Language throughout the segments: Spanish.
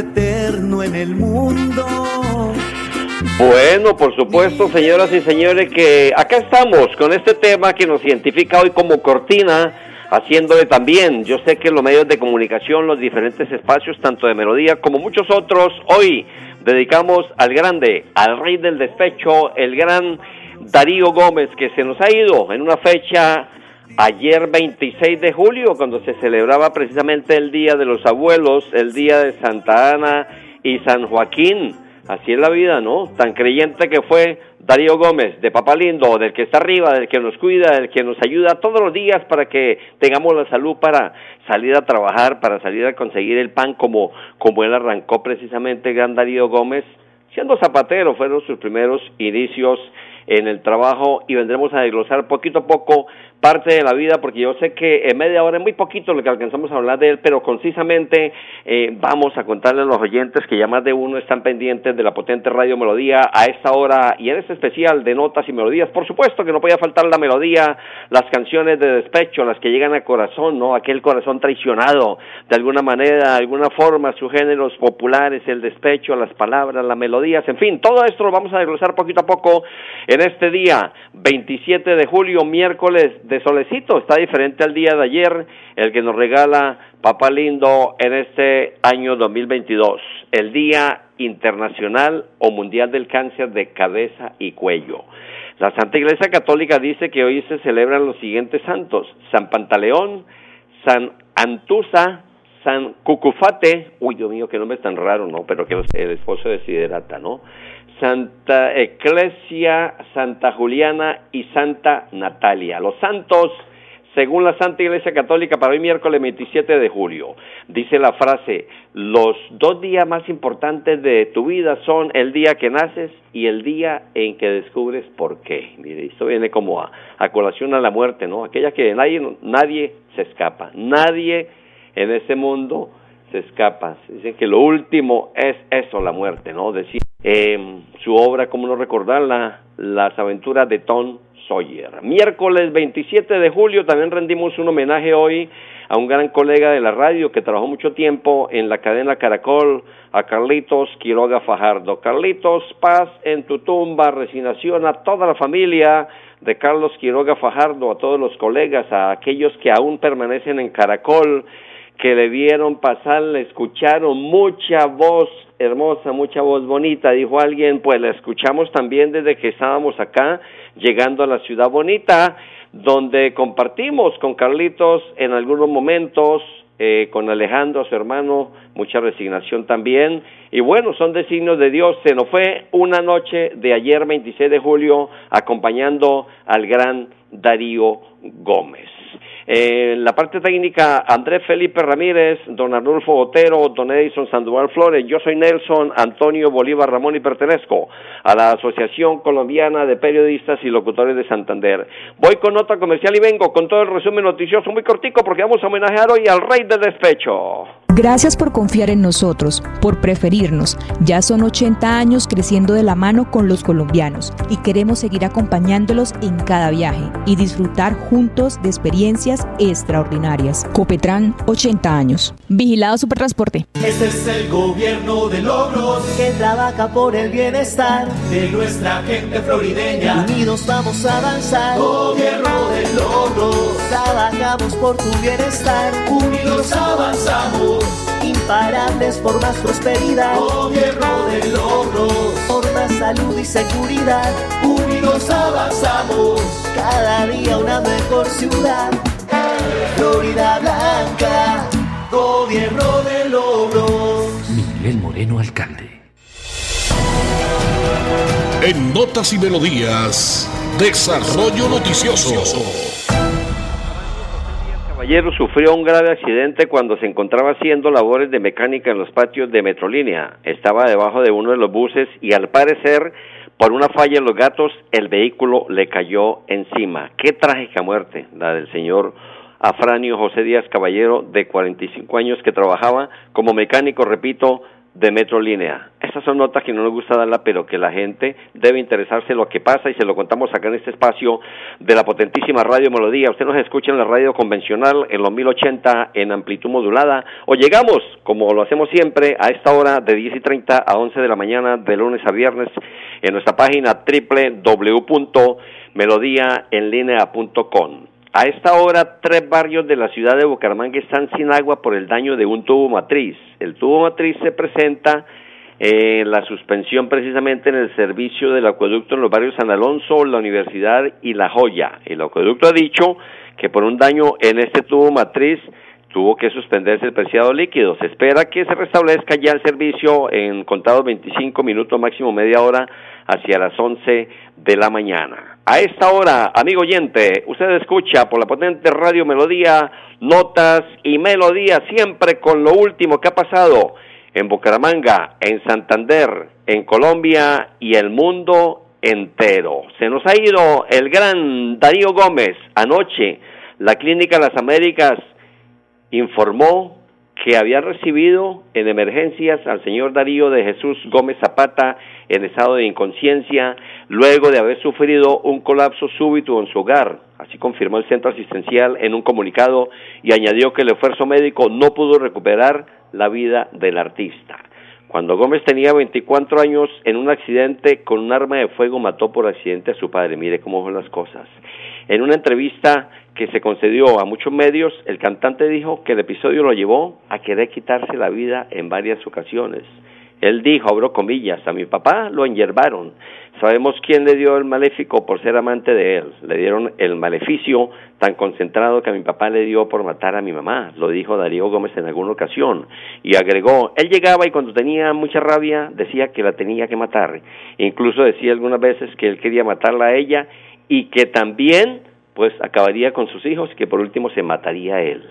Eterno en el mundo. Bueno, por supuesto, señoras y señores, que acá estamos con este tema que nos identifica hoy como cortina, haciéndole también. Yo sé que los medios de comunicación, los diferentes espacios, tanto de melodía como muchos otros, hoy dedicamos al grande, al rey del despecho, el gran Darío Gómez, que se nos ha ido en una fecha ayer 26 de julio, cuando se celebraba precisamente el Día de los Abuelos, el Día de Santa Ana y San Joaquín. Así es la vida, ¿no? Tan creyente que fue Darío Gómez, de Papalindo, del que está arriba, del que nos cuida, del que nos ayuda todos los días para que tengamos la salud para salir a trabajar, para salir a conseguir el pan como, como él arrancó precisamente gran Darío Gómez. Siendo zapatero fueron sus primeros inicios en el trabajo y vendremos a desglosar poquito a poco parte de la vida, porque yo sé que en media hora es muy poquito lo que alcanzamos a hablar de él, pero concisamente eh, vamos a contarle a los oyentes que ya más de uno están pendientes de la potente Radio Melodía a esta hora y en este especial de notas y melodías. Por supuesto que no podía faltar la melodía, las canciones de despecho, las que llegan al corazón, ¿no? Aquel corazón traicionado, de alguna manera, de alguna forma, sus géneros populares, el despecho, las palabras, las melodías, en fin, todo esto lo vamos a desglosar poquito a poco en este día, 27 de julio, miércoles de solecito, está diferente al día de ayer, el que nos regala Papá Lindo en este año 2022, el Día Internacional o Mundial del Cáncer de Cabeza y Cuello. La Santa Iglesia Católica dice que hoy se celebran los siguientes santos, San Pantaleón, San Antusa, San Cucufate, uy Dios mío, qué nombre tan raro, ¿no? Pero que el esposo de Siderata, ¿no? Santa Eclesia, Santa Juliana y Santa Natalia. Los santos, según la Santa Iglesia Católica, para hoy miércoles 27 de julio, dice la frase, los dos días más importantes de tu vida son el día que naces y el día en que descubres por qué. Mire, esto viene como a, colación a la muerte, ¿no? Aquella que nadie, nadie se escapa, nadie en ese mundo se escapa. Dicen que lo último es eso, la muerte, ¿no? Decir eh, su obra, como no recordarla, Las aventuras de Tom Sawyer. Miércoles 27 de julio también rendimos un homenaje hoy a un gran colega de la radio que trabajó mucho tiempo en la cadena Caracol, a Carlitos Quiroga Fajardo. Carlitos, paz en tu tumba, resignación a toda la familia de Carlos Quiroga Fajardo, a todos los colegas, a aquellos que aún permanecen en Caracol, que le vieron pasar, le escucharon mucha voz hermosa, mucha voz bonita, dijo alguien, pues la escuchamos también desde que estábamos acá, llegando a la ciudad bonita, donde compartimos con Carlitos en algunos momentos, eh, con Alejandro, su hermano, mucha resignación también. Y bueno, son designios de Dios. Se nos fue una noche de ayer, 26 de julio, acompañando al gran Darío Gómez. En la parte técnica, Andrés Felipe Ramírez, don Arnulfo Otero, don Edison Sandoval Flores, yo soy Nelson Antonio Bolívar Ramón y pertenezco a la Asociación Colombiana de Periodistas y Locutores de Santander. Voy con nota comercial y vengo con todo el resumen noticioso muy cortico porque vamos a homenajear hoy al rey del despecho. Gracias por confiar en nosotros, por preferirnos. Ya son 80 años creciendo de la mano con los colombianos y queremos seguir acompañándolos en cada viaje y disfrutar juntos de experiencias extraordinarias. Copetran, 80 años. Vigilado Supertransporte. Este es el gobierno de logros que trabaja por el bienestar de nuestra gente florideña. Unidos vamos a avanzar. Gobierno de logros. Trabajamos por tu bienestar. Unidos avanzamos. Imparables por más prosperidad. Gobierno de logros. Por más salud y seguridad. Unidos avanzamos. Cada día una mejor ciudad. Florida Blanca. Gobierno de logros. Miguel Moreno, alcalde. En Notas y Melodías, Desarrollo Noticioso. Caballero sufrió un grave accidente cuando se encontraba haciendo labores de mecánica en los patios de Metrolínea. Estaba debajo de uno de los buses y al parecer, por una falla en los gatos, el vehículo le cayó encima. Qué trágica muerte la del señor Afranio José Díaz Caballero, de 45 años, que trabajaba como mecánico, repito, de Metrolínea. Estas son notas que no nos gusta darla, pero que la gente debe interesarse en lo que pasa y se lo contamos acá en este espacio de la potentísima Radio Melodía. Usted nos escucha en la radio convencional en los 1080 en amplitud modulada o llegamos, como lo hacemos siempre, a esta hora de 10 y 30 a 11 de la mañana de lunes a viernes en nuestra página www.melodiaenlinea.com. A esta hora, tres barrios de la ciudad de Bucaramanga están sin agua por el daño de un tubo matriz. El tubo matriz se presenta en la suspensión precisamente en el servicio del acueducto en los barrios San Alonso, la Universidad y La Joya. El acueducto ha dicho que por un daño en este tubo matriz tuvo que suspenderse el preciado líquido. Se espera que se restablezca ya el servicio en contados 25 minutos, máximo media hora, hacia las 11 de la mañana. A esta hora, amigo oyente, usted escucha por la potente Radio Melodía, notas y melodía, siempre con lo último que ha pasado en Bucaramanga, en Santander, en Colombia y el mundo entero. Se nos ha ido el gran Darío Gómez. Anoche, la Clínica Las Américas informó que había recibido en emergencias al señor Darío de Jesús Gómez Zapata en estado de inconsciencia luego de haber sufrido un colapso súbito en su hogar. Así confirmó el centro asistencial en un comunicado y añadió que el esfuerzo médico no pudo recuperar la vida del artista. Cuando Gómez tenía 24 años, en un accidente con un arma de fuego mató por accidente a su padre. Mire cómo son las cosas. En una entrevista que se concedió a muchos medios, el cantante dijo que el episodio lo llevó a querer quitarse la vida en varias ocasiones. Él dijo, abro comillas, a mi papá lo enyerbaron. Sabemos quién le dio el maléfico por ser amante de él. Le dieron el maleficio tan concentrado que a mi papá le dio por matar a mi mamá, lo dijo Darío Gómez en alguna ocasión. Y agregó, él llegaba y cuando tenía mucha rabia decía que la tenía que matar. Incluso decía algunas veces que él quería matarla a ella y que también pues acabaría con sus hijos que por último se mataría a él.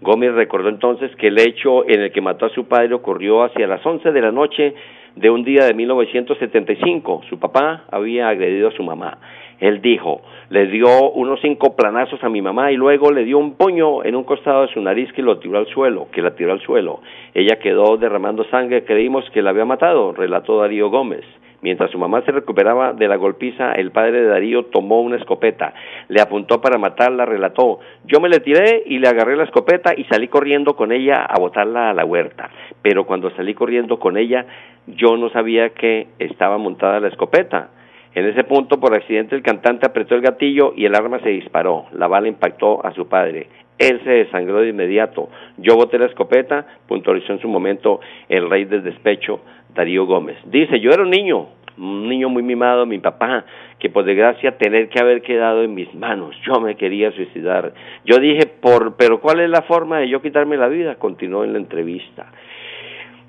Gómez recordó entonces que el hecho en el que mató a su padre ocurrió hacia las 11 de la noche de un día de 1975. Su papá había agredido a su mamá. Él dijo, le dio unos cinco planazos a mi mamá y luego le dio un puño en un costado de su nariz que lo tiró al suelo, que la tiró al suelo. Ella quedó derramando sangre, creímos que la había matado, relató Darío Gómez. Mientras su mamá se recuperaba de la golpiza, el padre de Darío tomó una escopeta, le apuntó para matarla, relató, yo me le tiré y le agarré la escopeta y salí corriendo con ella a botarla a la huerta, pero cuando salí corriendo con ella, yo no sabía que estaba montada la escopeta. En ese punto, por accidente, el cantante apretó el gatillo y el arma se disparó. La bala impactó a su padre. Él se desangró de inmediato. Yo boté la escopeta, puntualizó en su momento el rey del despecho, Darío Gómez. Dice, yo era un niño, un niño muy mimado, mi papá, que por desgracia tener que haber quedado en mis manos. Yo me quería suicidar. Yo dije, por, pero ¿cuál es la forma de yo quitarme la vida? Continuó en la entrevista.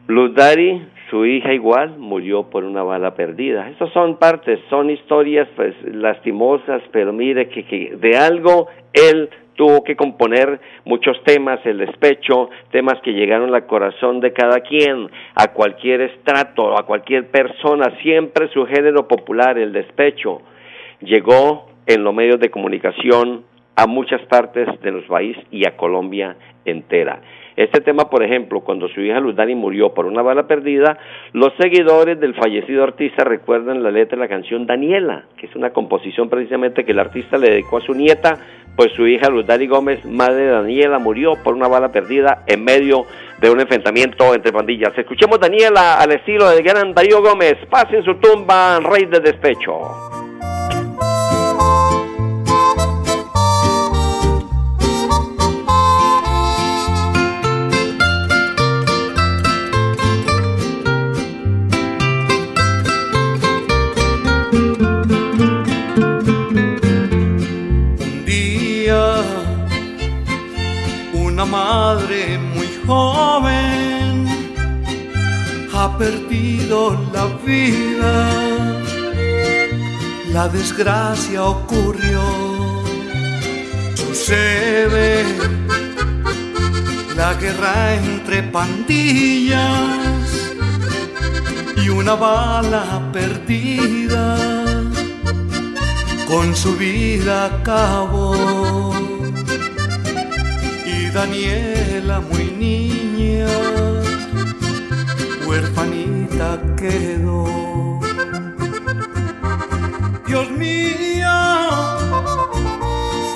Luz Dari, su hija igual, murió por una bala perdida. Estas son partes, son historias pues, lastimosas, pero mire que, que de algo él tuvo que componer muchos temas, el despecho, temas que llegaron al corazón de cada quien, a cualquier estrato, a cualquier persona, siempre su género popular, el despecho, llegó en los medios de comunicación a muchas partes de nuestro país y a Colombia entera. Este tema, por ejemplo, cuando su hija Luz Dani murió por una bala perdida, los seguidores del fallecido artista recuerdan la letra de la canción Daniela, que es una composición precisamente que el artista le dedicó a su nieta, pues su hija Luz Dani Gómez, madre de Daniela, murió por una bala perdida en medio de un enfrentamiento entre pandillas. Escuchemos Daniela al estilo del gran Darío Gómez, pase en su tumba, rey de despecho. Madre muy joven ha perdido la vida. La desgracia ocurrió, sucede la guerra entre pandillas y una bala perdida con su vida acabó. Daniela muy niña, huerfanita quedó. Dios mío,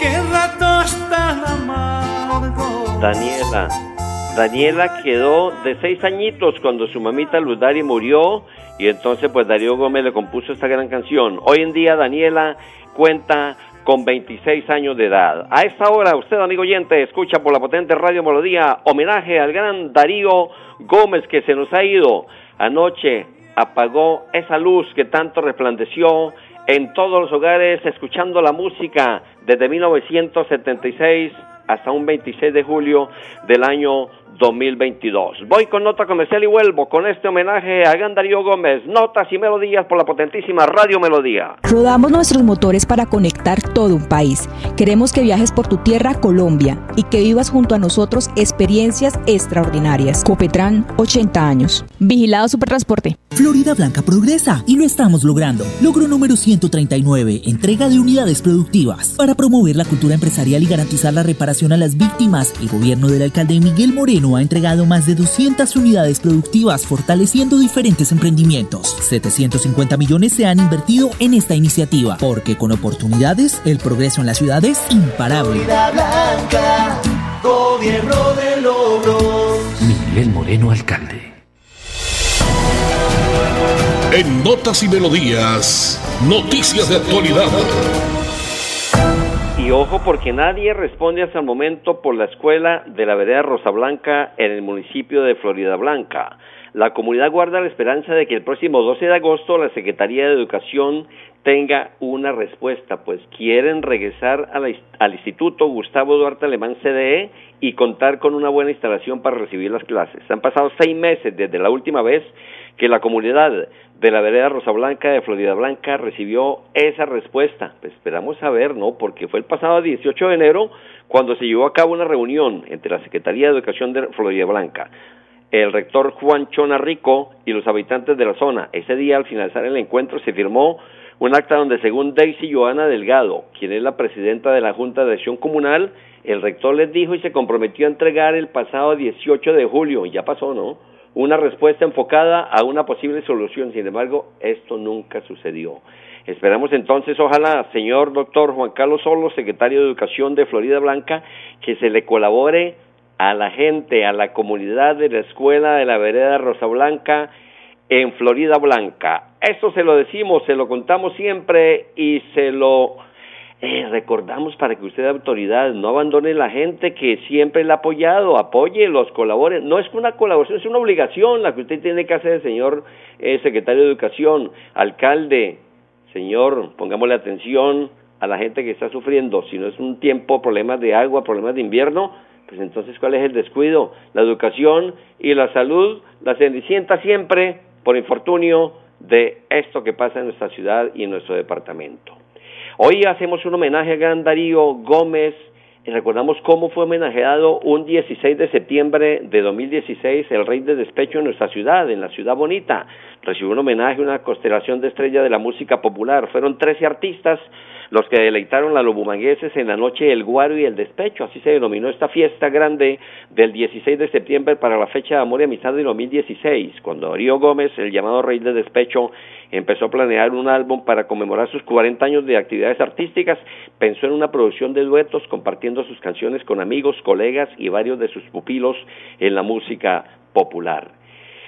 qué ratos tan amargo. Daniela, Daniela quedó de seis añitos cuando su mamita Luz Dari murió y entonces pues Darío Gómez le compuso esta gran canción. Hoy en día Daniela cuenta con 26 años de edad. A esta hora, usted, amigo oyente, escucha por la potente Radio Melodía homenaje al gran Darío Gómez que se nos ha ido. Anoche apagó esa luz que tanto resplandeció en todos los hogares escuchando la música desde 1976 hasta un 26 de julio del año 2022. Voy con nota comercial y vuelvo con este homenaje a Gandarío Gómez, notas y melodías por la potentísima Radio Melodía. Rodamos nuestros motores para conectar todo un país. Queremos que viajes por tu tierra, Colombia, y que vivas junto a nosotros experiencias extraordinarias. Copetran, 80 años. Vigilado Supertransporte. Florida Blanca progresa y lo estamos logrando. Logro número 139, entrega de unidades productivas. Para promover la cultura empresarial y garantizar la reparación a las víctimas, el gobierno del alcalde Miguel Moreno ha entregado más de 200 unidades productivas fortaleciendo diferentes emprendimientos. 750 millones se han invertido en esta iniciativa porque con oportunidades el progreso en la ciudad es imparable. Blanca, gobierno de logros. Miguel Moreno, alcalde. En Notas y Melodías, noticias de actualidad. Y ojo porque nadie responde hasta el momento por la escuela de la vereda Rosa Blanca en el municipio de Florida Blanca. La comunidad guarda la esperanza de que el próximo 12 de agosto la Secretaría de Educación tenga una respuesta, pues quieren regresar al Instituto Gustavo Duarte Alemán CDE y contar con una buena instalación para recibir las clases. Han pasado seis meses desde la última vez que la comunidad de la vereda Rosa Blanca de Florida Blanca recibió esa respuesta. Pues esperamos saber, ¿no? Porque fue el pasado 18 de enero cuando se llevó a cabo una reunión entre la Secretaría de Educación de Florida Blanca, el rector Juan Chona Rico y los habitantes de la zona. Ese día, al finalizar el encuentro, se firmó un acta donde, según Daisy Joana Delgado, quien es la presidenta de la Junta de Acción Comunal, el rector les dijo y se comprometió a entregar el pasado 18 de julio, y ya pasó, ¿no? Una respuesta enfocada a una posible solución. Sin embargo, esto nunca sucedió. Esperamos entonces, ojalá, señor doctor Juan Carlos Solo, secretario de Educación de Florida Blanca, que se le colabore a la gente, a la comunidad de la escuela de la vereda Rosa Blanca en Florida Blanca. Esto se lo decimos, se lo contamos siempre y se lo eh, recordamos para que usted, autoridad, no abandone la gente que siempre le ha apoyado, apoye, los colabore. No es una colaboración, es una obligación la que usted tiene que hacer, señor eh, secretario de Educación, alcalde, señor, pongámosle atención a la gente que está sufriendo. Si no es un tiempo, problemas de agua, problemas de invierno, pues entonces, ¿cuál es el descuido? La educación y la salud la cenicienta siempre por infortunio de esto que pasa en nuestra ciudad y en nuestro departamento. Hoy hacemos un homenaje a Gran Darío Gómez y recordamos cómo fue homenajeado un 16 de septiembre de 2016 el rey de despecho en nuestra ciudad, en la ciudad bonita. Recibió un homenaje, una constelación de estrella de la música popular. Fueron 13 artistas los que deleitaron a los bumangueses en la noche del guaro y el despecho, así se denominó esta fiesta grande del 16 de septiembre para la fecha de amor y amistad de 2016, cuando Darío Gómez, el llamado rey del despecho, empezó a planear un álbum para conmemorar sus 40 años de actividades artísticas, pensó en una producción de duetos compartiendo sus canciones con amigos, colegas y varios de sus pupilos en la música popular.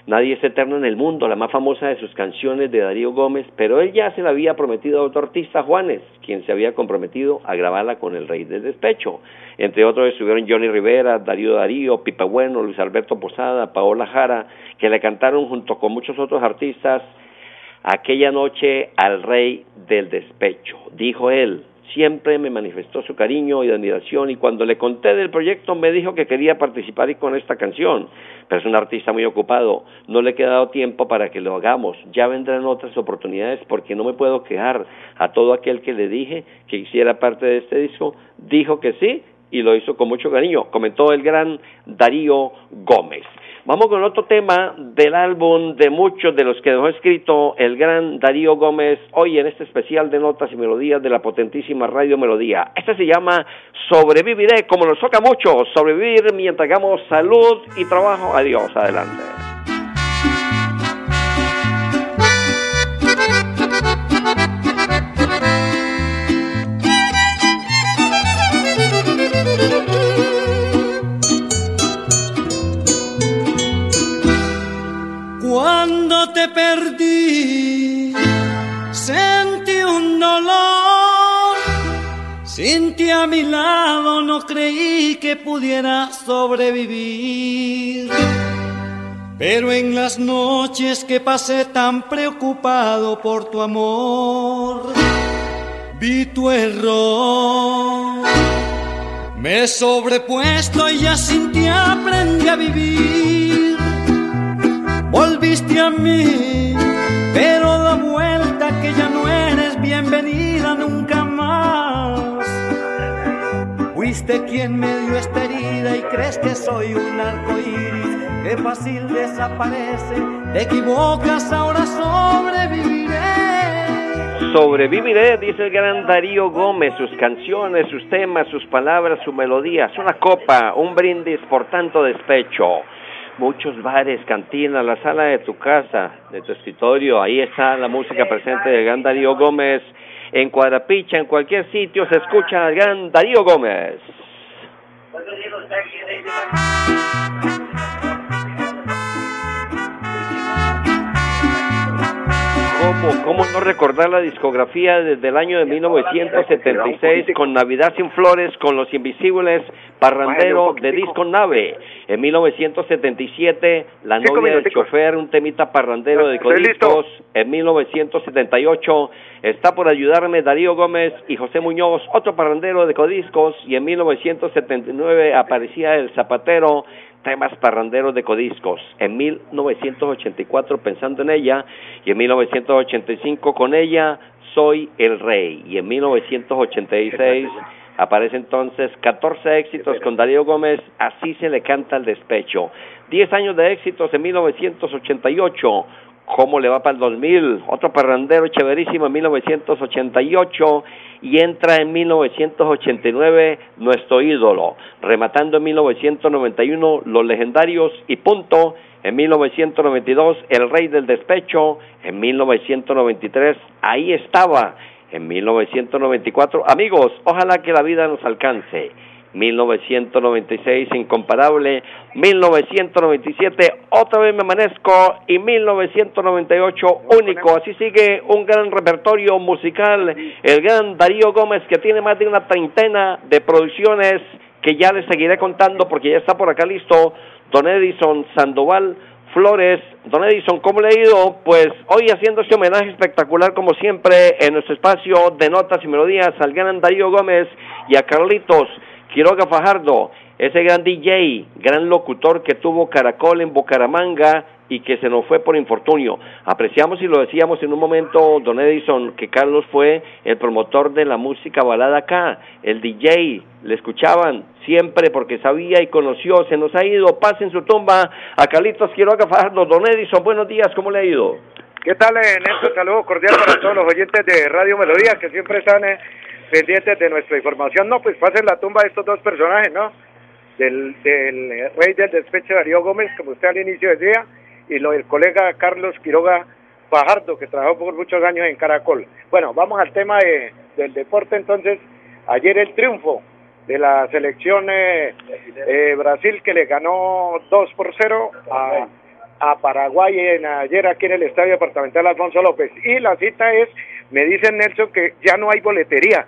Nadie es eterno en el mundo, la más famosa de sus canciones de Darío Gómez, pero él ya se la había prometido a otro artista, Juanes, quien se había comprometido a grabarla con el Rey del Despecho. Entre otros estuvieron Johnny Rivera, Darío Darío, Pipa Bueno, Luis Alberto Posada, Paola Jara, que le cantaron junto con muchos otros artistas aquella noche al Rey del Despecho. Dijo él, siempre me manifestó su cariño y admiración y cuando le conté del proyecto me dijo que quería participar con esta canción, pero es un artista muy ocupado, no le he quedado tiempo para que lo hagamos, ya vendrán otras oportunidades porque no me puedo quejar. A todo aquel que le dije que hiciera parte de este disco, dijo que sí y lo hizo con mucho cariño, comentó el gran Darío Gómez. Vamos con otro tema del álbum de muchos de los que dejó escrito el gran Darío Gómez hoy en este especial de notas y melodías de la potentísima Radio Melodía. Este se llama Sobreviviré, como nos toca mucho, sobrevivir mientras hagamos salud y trabajo. Adiós, adelante. A mi lado no creí que pudiera sobrevivir. Pero en las noches que pasé tan preocupado por tu amor, vi tu error. Me he sobrepuesto y ya sin ti aprendí a vivir volviste a mí, pero da vuelta que ya no eres bienvenida nunca Sobreviviré. Dice el gran Darío Gómez, sus canciones, sus temas, sus palabras, su melodía. Una copa, un brindis por tanto despecho muchos bares, cantinas, la sala de tu casa, de tu escritorio, ahí está la música presente de gran Darío Gómez. En Cuadrapicha, en cualquier sitio se escucha al gran Darío Gómez. ¿Cómo, ¿Cómo no recordar la discografía desde el año de 1976 con Navidad sin Flores, con Los Invisibles, Parrandero de Disco Nave? En 1977, La novia del chofer, un temita parrandero de Codiscos. En 1978, Está por ayudarme Darío Gómez y José Muñoz, otro parrandero de Codiscos. Y en 1979 aparecía El Zapatero temas parranderos de codiscos. En 1984 pensando en ella y en 1985 con ella soy el rey. Y en 1986 aparece entonces 14 éxitos con Darío Gómez, así se le canta el despecho. 10 años de éxitos en 1988 ¿Cómo le va para el 2000? Otro parrandero chéverísimo en 1988 y entra en 1989 nuestro ídolo, rematando en 1991 los legendarios y punto. En 1992 el rey del despecho, en 1993 ahí estaba, en 1994 amigos, ojalá que la vida nos alcance. 1996 incomparable, 1997 otra vez me amanezco y 1998 único. Así sigue un gran repertorio musical, el gran Darío Gómez que tiene más de una treintena de producciones que ya les seguiré contando porque ya está por acá listo Don Edison Sandoval Flores. Don Edison, ¿cómo le ha ido? Pues hoy haciendo este homenaje espectacular como siempre en nuestro espacio de notas y melodías al gran Darío Gómez y a Carlitos. Quiroga Fajardo, ese gran DJ, gran locutor que tuvo Caracol en Bucaramanga y que se nos fue por infortunio. Apreciamos y lo decíamos en un momento, don Edison, que Carlos fue el promotor de la música balada acá, el DJ, le escuchaban siempre porque sabía y conoció, se nos ha ido, pase en su tumba a Carlitos Quiroga Fajardo. Don Edison, buenos días, ¿cómo le ha ido? ¿Qué tal, Néstor? Saludos cordial para todos los oyentes de Radio Melodía que siempre están eh, pendientes de nuestra información. No, pues pasen la tumba de estos dos personajes, ¿no? Del, del rey del despecho Darío Gómez, como usted al inicio decía, y lo del colega Carlos Quiroga Fajardo, que trabajó por muchos años en Caracol. Bueno, vamos al tema de, del deporte entonces. Ayer el triunfo de la selección eh, eh, Brasil que le ganó 2 por 0 a, a Paraguay en, ayer aquí en el Estadio Departamental Alfonso López. Y la cita es, me dice Nelson que ya no hay boletería.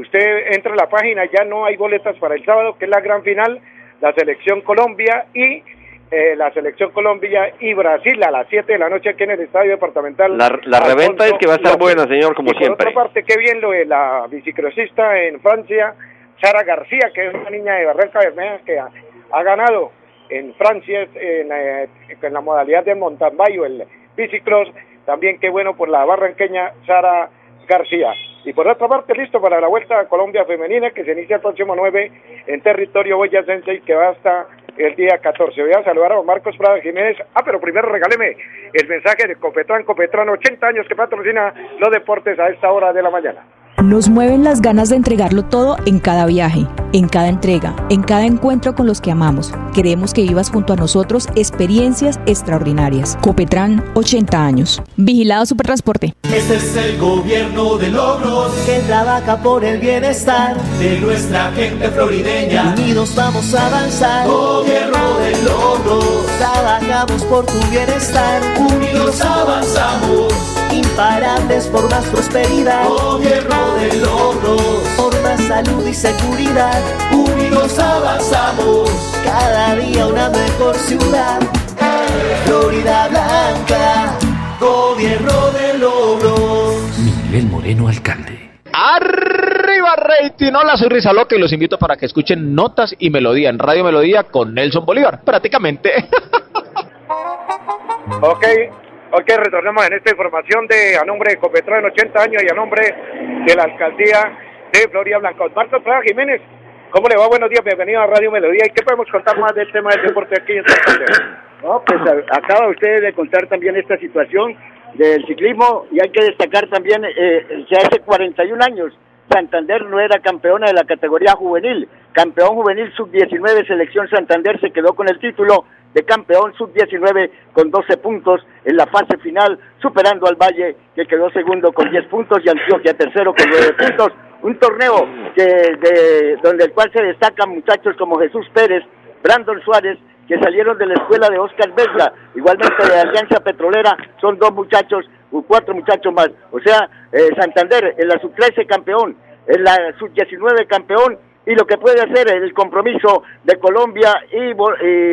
Usted entra a la página, ya no hay boletas para el sábado, que es la gran final, la selección Colombia y eh, la selección Colombia y Brasil a las 7 de la noche aquí en el Estadio Departamental. La, la reventa es que va a estar buena, señor, como y siempre. Por otra parte, qué bien lo de la bicicrosista en Francia, Sara García, que es una niña de Barranca Bermeja que ha, ha ganado en Francia en, eh, en, la modalidad de mountain bike o el bicicross. También qué bueno por la barranqueña Sara García. Y por otra parte, listo para la Vuelta a Colombia Femenina que se inicia el próximo 9 en territorio boyacense y que va hasta el día 14. Voy a saludar a Marcos Prada Jiménez. Ah, pero primero regáleme el mensaje de Copetran, Copetran, 80 años que patrocina los deportes a esta hora de la mañana. Nos mueven las ganas de entregarlo todo en cada viaje, en cada entrega, en cada encuentro con los que amamos. Queremos que vivas junto a nosotros experiencias extraordinarias. Copetran, 80 años. Vigilado Supertransporte. Este es el gobierno de logros que trabaja por el bienestar de nuestra gente florideña. Unidos vamos a avanzar. Gobierno de logros. Trabajamos por tu bienestar. Unidos avanzamos. Imparables por más prosperidad. Gobierno de logros. Por más salud y seguridad. Unidos avanzamos. Cada día una mejor ciudad. Florida Blanca. Gobierno de logros. Miguel Moreno, alcalde. Arriba rating, hola soy Rizaloque y los invito para que escuchen Notas y Melodía en Radio Melodía con Nelson Bolívar, prácticamente. ok, ok, retornamos en esta información de a nombre de Copetrán 80 años y a nombre de la alcaldía de Florida Blanca. Marcos Prada Jiménez, ¿cómo le va? Buenos días, bienvenido a Radio Melodía. ¿Y qué podemos contar más del tema del deporte aquí en Santander? No, pues acaba usted de contar también esta situación del ciclismo y hay que destacar también eh, que hace 41 años Santander no era campeona de la categoría juvenil, campeón juvenil sub-19 selección Santander se quedó con el título campeón sub-19 con 12 puntos en la fase final, superando al Valle que quedó segundo con 10 puntos y Antioquia tercero con 9 puntos. Un torneo que, de, donde el cual se destacan muchachos como Jesús Pérez, Brandon Suárez, que salieron de la escuela de Oscar Vesga, igualmente de Alianza Petrolera, son dos muchachos, cuatro muchachos más. O sea, eh, Santander en la sub-13 campeón, en la sub-19 campeón, y lo que puede hacer el compromiso de Colombia y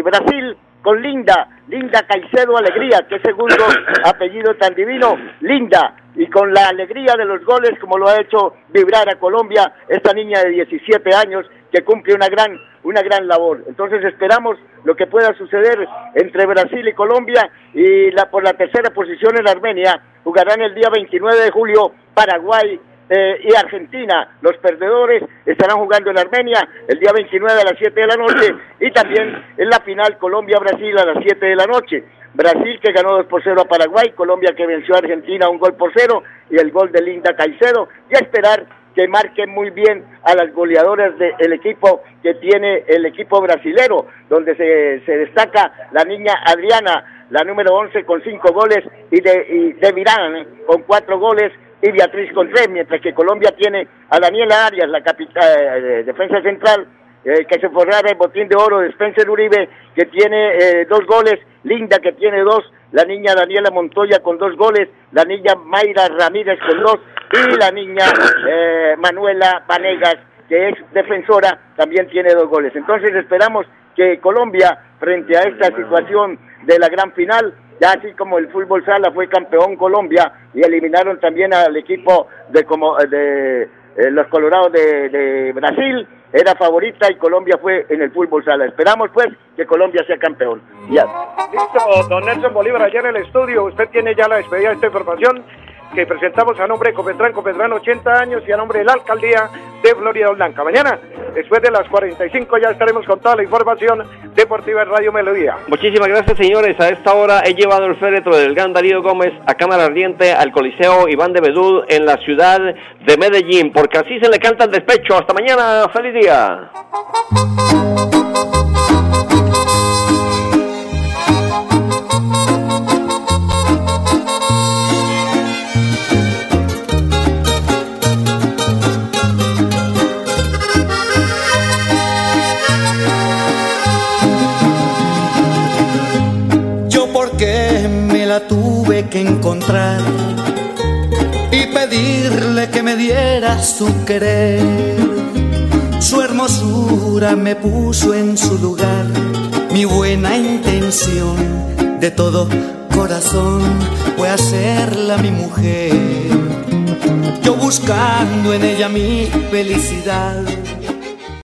Brasil con Linda, Linda Caicedo Alegría, que segundo apellido tan divino, Linda, y con la alegría de los goles, como lo ha hecho vibrar a Colombia, esta niña de 17 años que cumple una gran, una gran labor. Entonces esperamos lo que pueda suceder entre Brasil y Colombia y la, por la tercera posición en Armenia jugarán el día 29 de julio Paraguay eh, y Argentina. Los perdedores estarán jugando en Armenia el día 29 a las 7 de la noche y también en la final Colombia-Brasil a las 7 de la noche. Brasil que ganó 2 por 0 a Paraguay, Colombia que venció a Argentina un gol por cero y el gol de Linda Caicedo y a esperar que marquen muy bien a las goleadoras del equipo que tiene el equipo brasilero, donde se, se destaca la niña Adriana, la número 11 con 5 goles y de, y de Mirán con 4 goles y Beatriz con 3, mientras que Colombia tiene a Daniela Arias, la eh, defensa central, eh, que se forrara el botín de oro de Spencer Uribe, que tiene eh, dos goles, Linda que tiene dos, la niña Daniela Montoya con dos goles, la niña Mayra Ramírez con dos, y la niña eh, Manuela Vanegas, que es defensora, también tiene dos goles. Entonces esperamos que Colombia, frente a esta situación de la gran final, ya así como el fútbol sala fue campeón Colombia y eliminaron también al equipo de como de eh, los Colorados de, de, Brasil, era favorita y Colombia fue en el fútbol sala. Esperamos pues que Colombia sea campeón. Ya. Listo, don Nelson Bolívar, allá en el estudio, usted tiene ya la despedida de esta información que presentamos a nombre de Copetrán, Copetrán 80 años y a nombre de la alcaldía de Florida Blanca. Mañana, después de las 45, ya estaremos con toda la información de Deportiva en Radio Melodía. Muchísimas gracias, señores. A esta hora he llevado el féretro del gran Darío Gómez a Cámara Ardiente al Coliseo Iván de Bedú en la ciudad de Medellín, porque así se le canta el despecho. Hasta mañana. Feliz día. Su querer. Su hermosura me puso en su lugar, mi buena intención de todo corazón fue hacerla mi mujer. Yo buscando en ella mi felicidad